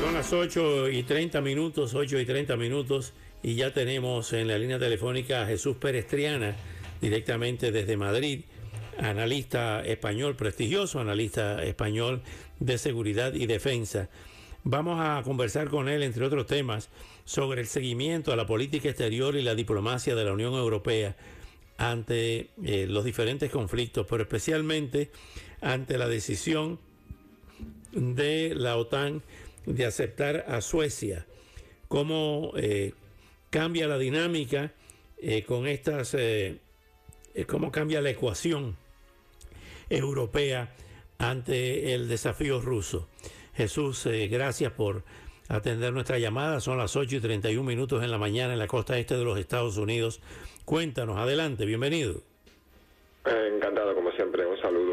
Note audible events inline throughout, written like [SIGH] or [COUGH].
Son las 8 y 30 minutos, 8 y 30 minutos, y ya tenemos en la línea telefónica a Jesús Perestriana, directamente desde Madrid, analista español, prestigioso analista español de seguridad y defensa. Vamos a conversar con él, entre otros temas, sobre el seguimiento a la política exterior y la diplomacia de la Unión Europea ante eh, los diferentes conflictos, pero especialmente ante la decisión de la OTAN de aceptar a Suecia, cómo eh, cambia la dinámica eh, con estas, eh, cómo cambia la ecuación europea ante el desafío ruso. Jesús, gracias por atender nuestra llamada. Son las 8 y 31 minutos en la mañana en la costa este de los Estados Unidos. Cuéntanos, adelante, bienvenido. Encantado, como siempre, un saludo.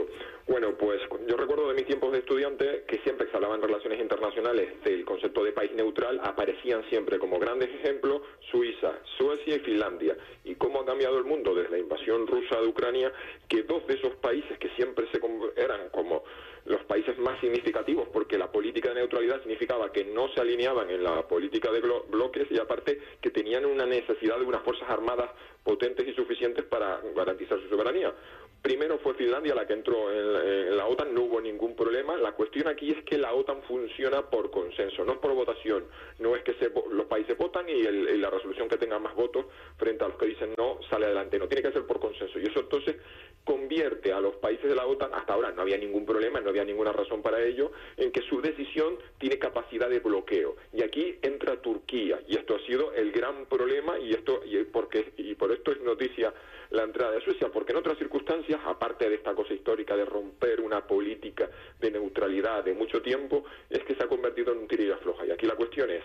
Bueno, pues yo recuerdo de mis tiempos de estudiante que siempre que se hablaba en relaciones internacionales del concepto de país neutral aparecían siempre como grandes ejemplos Suiza, Suecia y Finlandia. Y cómo ha cambiado el mundo desde la invasión rusa de Ucrania, que dos de esos países que siempre se eran como los países más significativos porque la política de neutralidad significaba que no se alineaban en la política de bloques y aparte que tenían una necesidad de unas fuerzas armadas potentes y suficientes para garantizar su soberanía. Primero fue Finlandia la que entró en, la OTAN, no hubo ningún problema. La cuestión aquí es que la OTAN funciona por consenso, no por votación. No es que los países votan y, la resolución que tenga más votos frente a los que dicen no sale adelante. No tiene que ser por consenso. Y eso entonces convierte a los países de la OTAN, hasta ahora no había ningún problema, no había ninguna razón para ello, en que su decisión tiene capacidad de bloqueo. Y aquí entra Turquía. Y esto ha sido el gran problema y esto y porque y por esto es noticia la entrada de Suecia, porque en otras circunstancias, aparte de esta cosa histórica de romper una política de neutralidad de mucho tiempo, es que se ha convertido en un tirilla floja. Y aquí la cuestión es,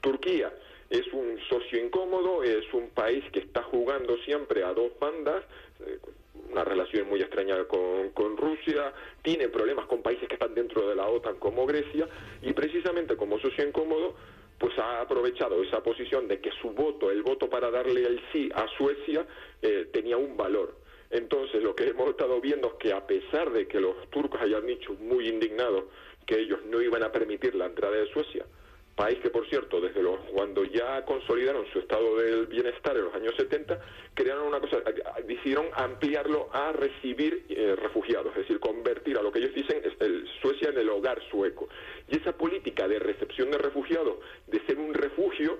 Turquía es un socio incómodo, es un país que está jugando siempre a dos bandas, eh, una relación muy extraña con, Rusia, tiene problemas con países que están dentro de la OTAN como Grecia, y precisamente como socio incómodo, pues ha aprovechado esa posición de que su voto, el voto para darle el sí a Suecia, eh, tenía un valor. Entonces, lo que hemos estado viendo es que a pesar de que los turcos hayan dicho muy indignados que ellos no iban a permitir la entrada de Suecia, país que por cierto desde los cuando ya consolidaron su estado del bienestar en los años 70 crearon una cosa decidieron ampliarlo a recibir eh, refugiados es decir convertir a lo que ellos dicen el, Suecia en el hogar sueco. Y esa política de recepción de refugiados de ser un refugio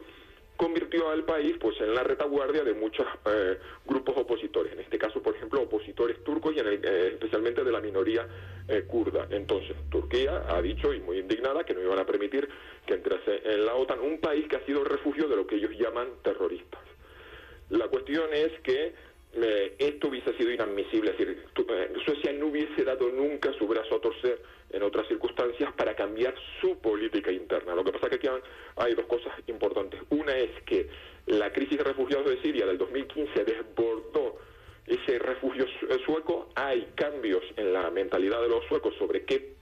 convirtió al país pues en la retaguardia de muchos eh, grupos opositores, en este caso, por ejemplo, opositores turcos y en eh, especialmente de la minoría eh, kurda. Entonces, Turquía ha dicho, y muy indignada, que no iban a permitir que entrase en la OTAN un país que ha sido refugio de lo que ellos llaman terroristas. La cuestión es que esto hubiese sido inadmisible, es decir, Suecia no hubiese dado nunca su brazo a torcer en otras circunstancias para cambiar su política interna. Lo que pasa es que aquí hay dos cosas importantes. Una es que la crisis de refugiados de Siria del 2015 desbordó ese refugio sueco. Hay cambios en la mentalidad de los suecos sobre qué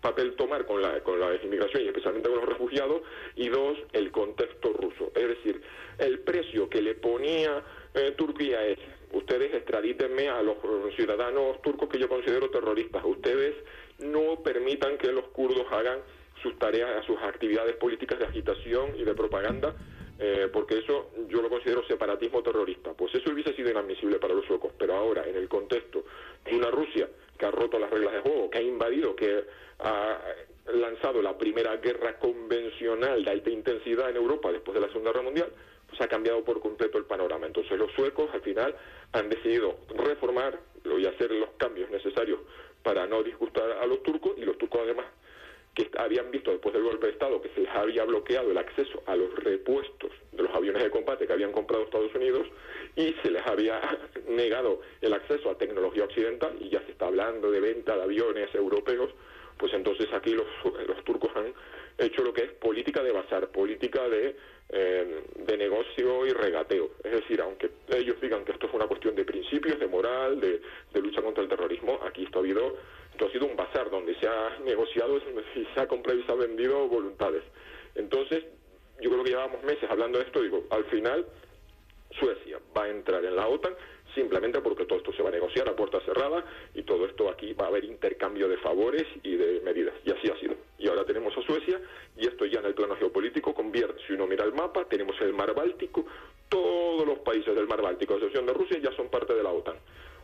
papel tomar con la, con la inmigración y especialmente con los refugiados. Y dos, el contexto ruso. Es decir, el precio que le ponía eh, Turquía es ustedes extradítenme a los ciudadanos turcos que yo considero terroristas. Ustedes no permitan que los kurdos hagan sus tareas, sus actividades políticas de agitación y de propaganda, eh, porque eso yo lo considero separatismo terrorista. Pues eso hubiese sido inadmisible para los suecos, pero ahora, en el contexto de una Rusia que ha roto las reglas de juego, que ha invadido, que ha lanzado la primera guerra convencional de alta intensidad en Europa después de la Segunda Guerra Mundial, pues ha cambiado por completo el panorama. Entonces los suecos al final han decidido reformar y hacer los cambios necesarios para no disgustar a los turcos y los turcos además que habían visto después del golpe de Estado que se les había bloqueado el acceso a los repuestos de los aviones de combate que habían comprado Estados Unidos y se les había [LAUGHS] negado el acceso a tecnología occidental y ya se está hablando de venta de aviones europeos, pues entonces aquí los, los turcos han hecho lo que es política de bazar, política de, eh, de negocio y regateo. Es decir, aunque ellos digan que esto es una cuestión de principios, de moral, de, lucha contra el terrorismo, aquí esto ha habido, esto ha sido un bazar donde se ha negociado [LAUGHS] y se ha comprado y se ha vendido voluntades. Entonces, yo creo que llevamos meses hablando de esto, digo, al final Suecia va a entrar en la OTAN simplemente porque todo esto se va a negociar a puerta cerrada y todo esto aquí va a haber intercambio de favores y de medidas. Y así ha sido. Y ahora tenemos a Suecia y esto ya en el plano geopolítico convierte, si uno mira el mapa, tenemos el mar Báltico, todos los países del mar Báltico, a excepción de Rusia, ya son parte de la OTAN.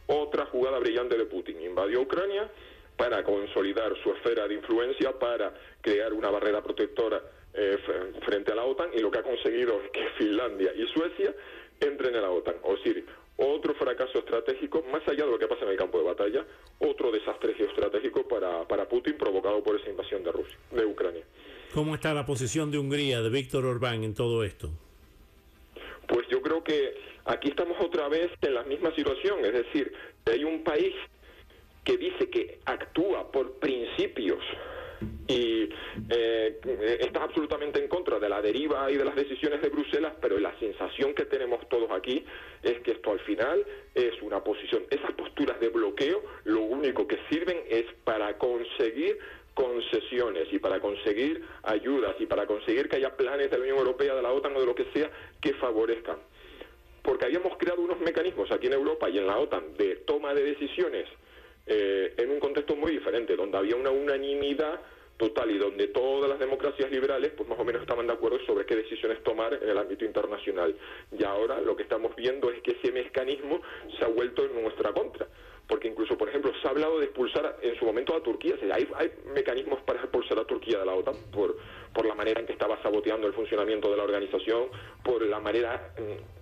Otra jugada brillante de Putin, invadió Ucrania para consolidar su esfera de influencia, para crear una barrera protectora eh, frente a la OTAN y lo que ha conseguido es que Finlandia y Suecia entren en la OTAN. O decir, otro fracaso estratégico, más allá de lo que pasa en el campo de batalla, otro desastre geoestratégico para, para Putin provocado por esa invasión de Rusia, de Ucrania. ¿Cómo está la posición de Hungría, de Víctor Orbán en todo esto? Pues yo creo que aquí estamos otra vez en la misma situación, es decir, hay un país que dice que actúa por principios y eh, está absolutamente en contra de la deriva y de las decisiones de Bruselas, pero la sensación que tenemos todos aquí es que esto al final es una posición, esas posturas de bloqueo lo único que sirven es para conseguir concesiones y para conseguir ayudas y para conseguir que haya planes de la Unión Europea, de la OTAN o de lo que sea que favorezcan. Porque habíamos creado unos mecanismos aquí en Europa y en la OTAN de toma de decisiones eh, en un contexto muy diferente, donde había una unanimidad total y donde todas las democracias liberales pues más o menos estaban de acuerdo sobre qué decisiones tomar en el ámbito internacional. Y ahora lo que estamos viendo es que ese mecanismo se ha vuelto en nuestra contra. Porque incluso, por ejemplo, se ha hablado de expulsar en su momento a Turquía. hay, hay mecanismos para expulsar a Turquía de la OTAN por, por la manera en que estaba saboteando el funcionamiento de la organización, por la manera mm,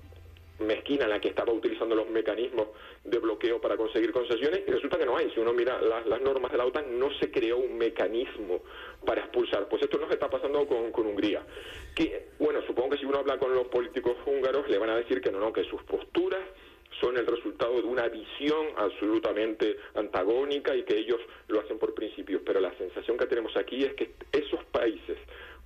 mezquina en la que estaba utilizando los mecanismos de bloqueo para conseguir concesiones y resulta que no hay. Si uno mira las, normas de la OTAN, no se creó un mecanismo para expulsar. Pues esto nos está pasando con, con Hungría. Que, bueno, supongo que si uno habla con los políticos húngaros, le van a decir que no, no, que sus posturas son el resultado de una visión absolutamente antagónica y que ellos lo hacen por principios. Pero la sensación que tenemos aquí es que esos países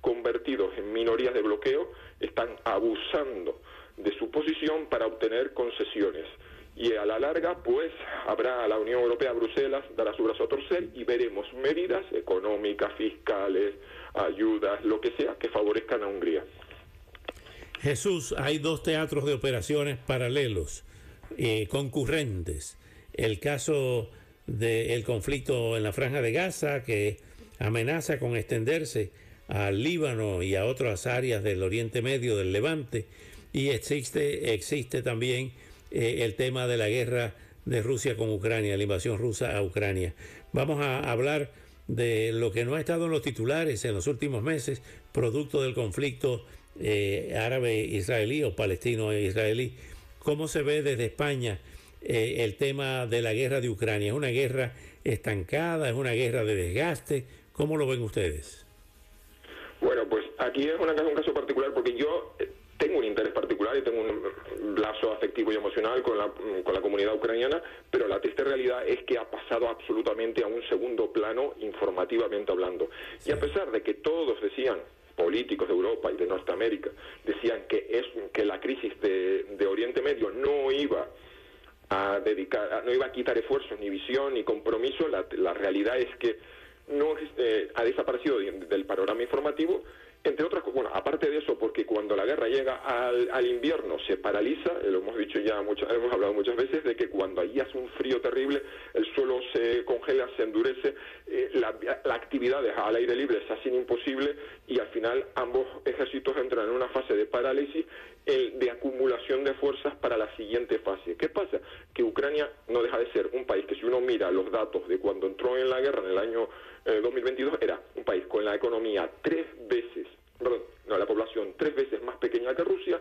convertidos en minorías de bloqueo están abusando de su posición para obtener concesiones. Y a la larga, pues, habrá la Unión Europea, Bruselas, dará su brazo a torcer y veremos medidas económicas, fiscales, ayudas, lo que sea, que favorezcan a Hungría. Jesús, hay dos teatros de operaciones paralelos, eh, concurrentes. El caso del conflicto en la franja de Gaza, que amenaza con extenderse al Líbano y a otras áreas del Oriente Medio, del Levante, y existe, existe también eh, el tema de la guerra de Rusia con Ucrania, la invasión rusa a Ucrania. Vamos a hablar de lo que no ha estado en los titulares en los últimos meses, producto del conflicto eh, árabe-israelí o palestino-israelí. ¿Cómo se ve desde España eh, el tema de la guerra de Ucrania? ¿Es una guerra estancada? ¿Es una guerra de desgaste? ¿Cómo lo ven ustedes? Bueno, pues aquí es un caso particular porque yo tengo un interés particular y tengo un lazo afectivo y emocional con la, con la comunidad ucraniana, pero la triste realidad es que ha pasado absolutamente a un segundo plano informativamente hablando. Y a pesar de que todos decían, políticos de Europa y de Norteamérica, decían que, es, que la crisis de, de Oriente Medio no iba a dedicar, no iba a quitar esfuerzos, ni visión, ni compromiso, la, la realidad es que no eh, ha desaparecido del panorama informativo entre otras bueno, aparte de eso, porque cuando la guerra llega al, invierno se paraliza, eh, lo hemos dicho ya muchas, hemos hablado muchas veces de que cuando allí hace un frío terrible, el suelo se congela, se endurece, eh, la, actividad al aire libre se hace imposible y al final ambos ejércitos entran en una fase de parálisis el, de acumulación de fuerzas para la siguiente fase. ¿Qué pasa? Que Ucrania no deja de ser un país que si uno mira los datos de cuando entró en la guerra en el año 2022, eh, era un país con la economía tres veces perdón, no, la población tres veces más pequeña que Rusia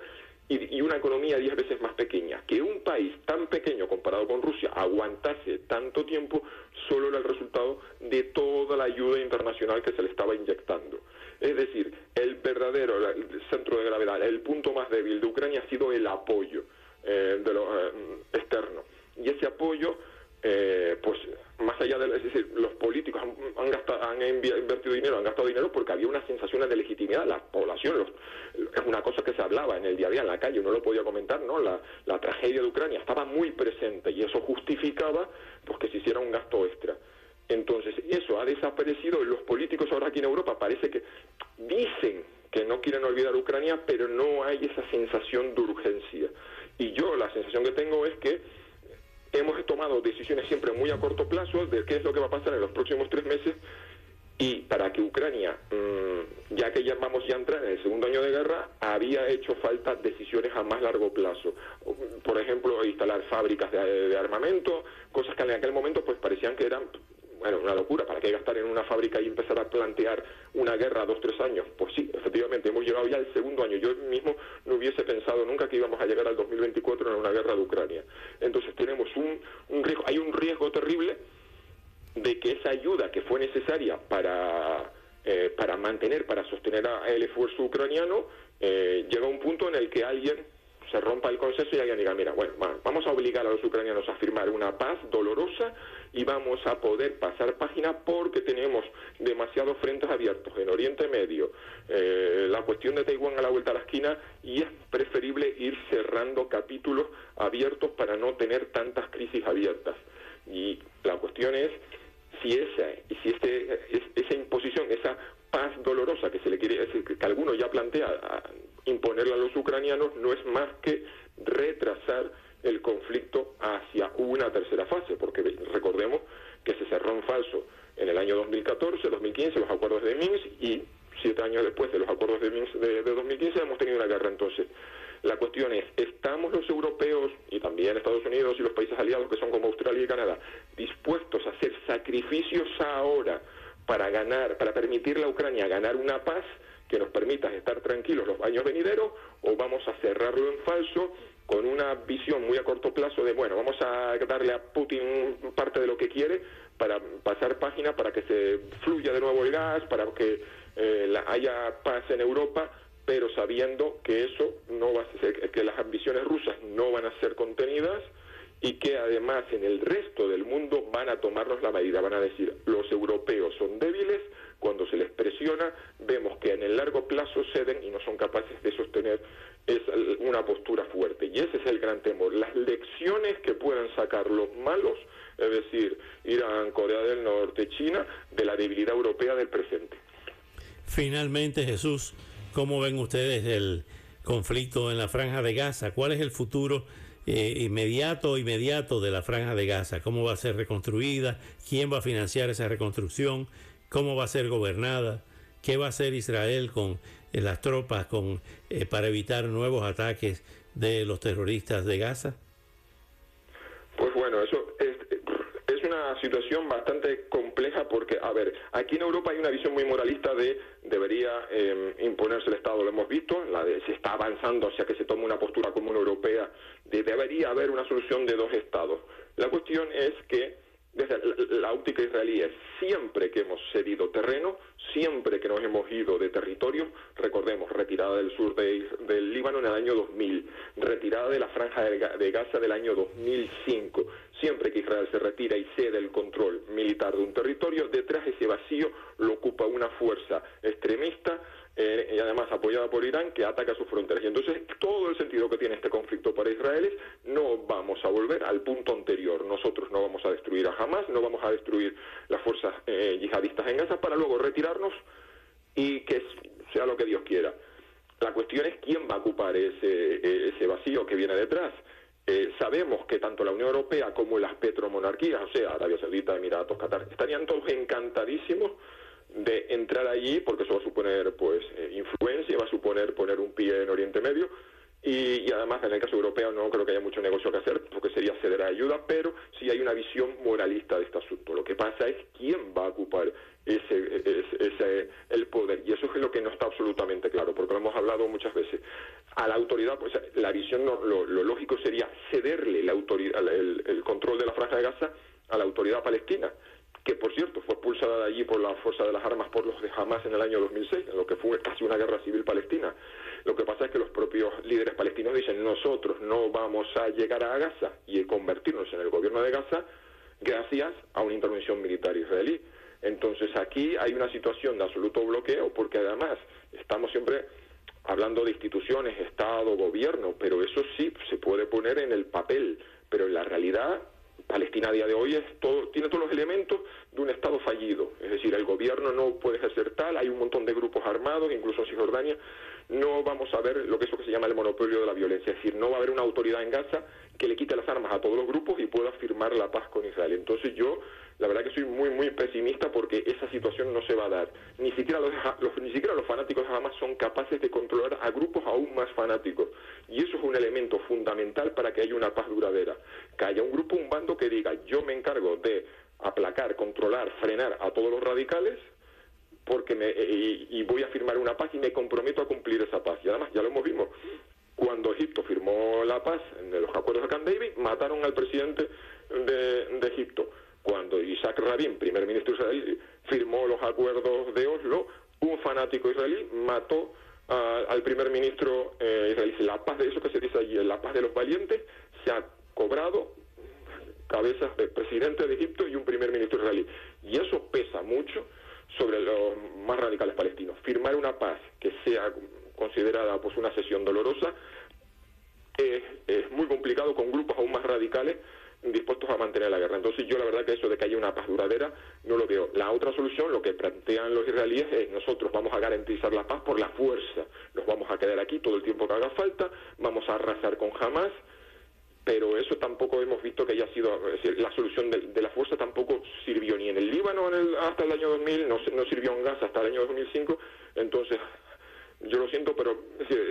y, una economía diez veces más pequeña. Que un país tan pequeño comparado con Rusia aguantase tanto tiempo solo era el resultado de toda la ayuda internacional que se le estaba inyectando. El centro de gravedad, el punto más débil de Ucrania ha sido el apoyo eh, de lo, eh, externo. Y ese apoyo eh, pues más allá de, es decir, los políticos han, gastado, han invertido dinero, han gastado dinero porque había una sensación de legitimidad, la población, es una cosa que se hablaba en el día a día en la calle, uno lo podía comentar, ¿no? La, la tragedia de Ucrania estaba muy presente y eso justificaba pues que se hiciera un gasto extra. Entonces, eso ha desaparecido los políticos ahora aquí en Europa parece que dicen que no quieren olvidar Ucrania, pero no hay esa sensación de urgencia. Y yo la sensación que tengo es que hemos tomado decisiones siempre muy a corto plazo de qué es lo que va a pasar en los próximos tres meses y para que Ucrania, mm, ya que ya vamos ya a entrar en el segundo año de guerra, había hecho falta decisiones a más largo plazo. Por ejemplo, instalar fábricas de, de armamento, cosas que en aquel momento pues parecían que eran bueno, una locura, ¿para qué gastar en una fábrica y empezar a plantear una guerra a dos, tres años? Pues sí, efectivamente, hemos llegado ya al segundo año. Yo mismo no hubiese pensado nunca que íbamos a llegar al 2024 en una guerra de Ucrania. Entonces tenemos un, un riesgo, hay un riesgo terrible de que esa ayuda que fue necesaria para, eh, para mantener, para sostener el esfuerzo ucraniano, eh, llega a un punto en el que alguien se rompa el consenso y alguien diga, mira, bueno, vamos a obligar a los ucranianos a firmar una paz dolorosa y vamos a poder pasar página porque tenemos demasiados frentes abiertos en Oriente Medio, eh, la cuestión de Taiwán a la vuelta a la esquina y es preferible ir cerrando capítulos abiertos para no tener tantas crisis abiertas. Y la cuestión es si esa, si este, esa imposición, esa paz dolorosa que se le quiere, que alguno ya plantea ucranianos, no es más que retrasar el conflicto hacia una tercera fase, porque recordemos que se cerró en falso en el año 2014, 2015 los acuerdos de Minsk y siete años después de los acuerdos de Minsk de, 2015 hemos tenido una guerra. Entonces, la cuestión es, ¿estamos los europeos y también Estados Unidos y los países aliados que son como Australia y Canadá dispuestos a hacer sacrificios ahora para ganar, para permitirle a Ucrania ganar una paz que nos permita los años venideros o vamos a cerrarlo en falso con una visión muy a corto plazo de, bueno, vamos a darle a Putin parte de lo que quiere para pasar página, para que se fluya de nuevo el gas, para que eh, haya paz en Europa, pero sabiendo que eso no va a que las ambiciones rusas no van a ser contenidas y que además en el resto del mundo van a tomarnos la medida, van a decir, los europeos son débiles, cuando se les presiona, vemos que en el largo plazo ceden y no son capaces de sostener es una postura fuerte. Y ese es el gran temor. Las lecciones que puedan sacar los malos, es decir, Irán, Corea del Norte, China, de la debilidad europea del presente. Finalmente, Jesús, ¿cómo ven ustedes el conflicto en la franja de Gaza? ¿Cuál es el futuro eh, inmediato, inmediato de la franja de Gaza? ¿Cómo va a ser reconstruida? ¿Quién va a financiar esa reconstrucción? ¿Cómo va a ser gobernada? ¿Qué va a hacer Israel con eh, las tropas con, eh, para evitar nuevos ataques de los terroristas de Gaza? Pues bueno, eso es, es una situación bastante compleja porque, a ver, aquí en Europa hay una visión muy moralista de debería em, imponerse el Estado, lo hemos visto, la de, se está avanzando hacia que se tome una postura común europea, de debería haber una solución de dos Estados. La cuestión es que desde la óptica israelí es siempre que hemos cedido terreno, siempre que nos hemos ido de territorio, recordemos, retirada del sur del Líbano en el año 2000, retirada de la franja de Gaza del año 2005, siempre que Israel se retira y cede el control militar de un territorio, detrás de ese vacío lo ocupa una fuerza extremista eh, y además apoyada por Irán, que ataca sus fronteras. Y entonces todo el sentido que tiene este conflicto para Israel es no vamos a volver al punto anterior. Nosotros no vamos a destruir a Hamas, no vamos a destruir las fuerzas eh, yihadistas en Gaza para luego retirarnos y que sea lo que Dios quiera. La cuestión es quién va a ocupar ese, ese vacío que viene detrás. Eh, sabemos que tanto la Unión Europea como las petromonarquías, o sea, Arabia Saudita, Emiratos, Qatar, estarían todos encantadísimos de entrar allí, porque eso va a suponer pues eh, influencia, va a suponer poner un pie en Oriente Medio, y, además en el caso europeo no creo que haya mucho negocio que hacer, porque sería ceder ayuda, pero sí hay una visión moralista de este asunto. Lo que pasa es quién va a ocupar ese, ese, el poder, y eso es lo que no está absolutamente claro, porque lo hemos hablado muchas veces. A la autoridad, pues la visión, lo, lógico sería cederle la autoridad, el control de la franja de Gaza a la autoridad palestina que por cierto fue expulsada de allí por la fuerza de las armas por los de Hamas en el año 2006, en lo que fue casi una guerra civil palestina. Lo que pasa es que los propios líderes palestinos dicen nosotros no vamos a llegar a Gaza y convertirnos en el gobierno de Gaza gracias a una intervención militar israelí. Entonces aquí hay una situación de absoluto bloqueo porque además estamos siempre hablando de instituciones, Estado, gobierno, pero eso sí se puede poner en el papel, pero en la realidad Palestina a día de hoy es todo, tiene todos los elementos de un Estado fallido. Es decir, el gobierno no puede ejercer tal, hay un montón de grupos armados, incluso en Cisjordania. No vamos a ver lo que es lo que se llama el monopolio de la violencia. Es decir, no va a haber una autoridad en Gaza que le quite las armas a todos los grupos y pueda firmar la paz con Israel. Entonces yo la verdad que soy muy muy pesimista porque esa situación no se va a dar. Ni siquiera los, ni siquiera los fanáticos de Hamas son capaces de controlar a grupos aún más fanáticos. Y eso es un elemento fundamental para que haya una paz duradera. Que haya un grupo, un bando que diga, yo me encargo de aplacar, controlar, frenar a todos los radicales porque me, y, voy a firmar una paz y me comprometo a cumplir esa paz. Y además ya lo hemos visto. Cuando Egipto firmó la paz en los acuerdos de Camp David, mataron al presidente de Egipto cuando Isaac Rabin, primer ministro israelí, firmó los acuerdos de Oslo, un fanático israelí mató al primer ministro eh, israelí. La paz de eso que se dice allí, la paz de los valientes, se ha cobrado cabezas del presidente de Egipto y un primer ministro israelí. Y eso pesa mucho sobre los más radicales palestinos. Firmar una paz que sea considerada pues una sesión dolorosa es, es muy complicado con grupos aún más radicales dispuestos a mantener la guerra. Entonces yo la verdad que eso de que haya una paz duradera no lo veo. La otra solución, lo que plantean los israelíes es nosotros vamos a garantizar la paz por la fuerza. Nos vamos a quedar aquí todo el tiempo que haga falta, vamos a arrasar con Hamas, pero eso tampoco hemos visto que haya sido, la solución de, la fuerza tampoco sirvió ni en el Líbano hasta el año 2000, no, no sirvió en Gaza hasta el año 2005, entonces yo lo siento, pero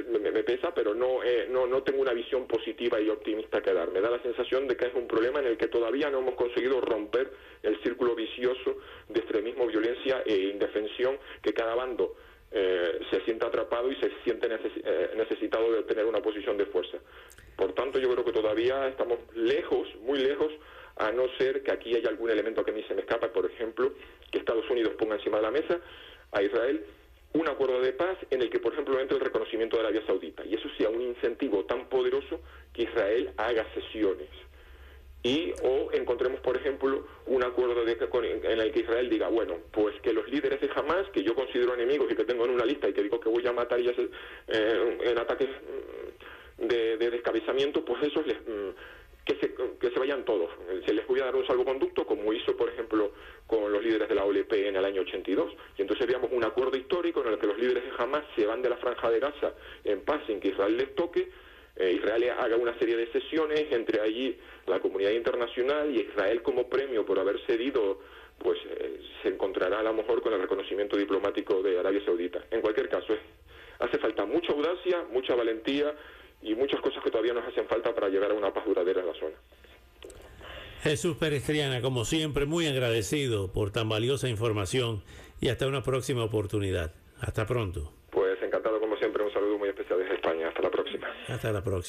me, pesa, pero no, eh, no, no tengo una visión positiva y optimista que dar. Me da la sensación de que es un problema en el que todavía no hemos conseguido romper el círculo vicioso de extremismo, violencia e indefensión que cada bando eh, se siente atrapado y se siente eh, necesitado de tener una posición de fuerza. Por tanto, yo creo que todavía estamos lejos, muy lejos, a no ser que aquí haya algún elemento que a mí se me escapa, por ejemplo, que Estados Unidos ponga encima de la mesa a Israel un acuerdo de paz en el que, por ejemplo, entre el reconocimiento de Arabia Saudita. Y eso sea un incentivo tan poderoso que Israel haga sesiones. Y o encontremos, por ejemplo, un acuerdo de, en el que Israel diga, bueno, pues que los líderes de Hamas, que yo considero enemigos y que tengo en una lista y que digo que voy a matar y eh, en ataques mm, de, descabezamiento, pues esos les... Mm, que se, que se vayan todos. Se les voy a dar un salvoconducto, como hizo, por ejemplo, con los líderes de la OLP en el año 82. Y entonces veamos un acuerdo histórico en el que los líderes de Hamas se van de la franja de Gaza en paz sin que Israel les toque. Eh, Israel haga una serie de sesiones entre allí la comunidad internacional y Israel como premio por haber cedido pues eh, se encontrará a lo mejor con el reconocimiento diplomático de Arabia Saudita. En cualquier caso, hace falta mucha audacia, mucha valentía y muchas cosas que todavía nos hacen falta para llegar a una paz duradera en la zona. Jesús Perestriana, como siempre, muy agradecido por tan valiosa información y hasta una próxima oportunidad. Hasta pronto. Pues encantado como siempre, un saludo muy especial desde España. Hasta la próxima. Hasta la próxima.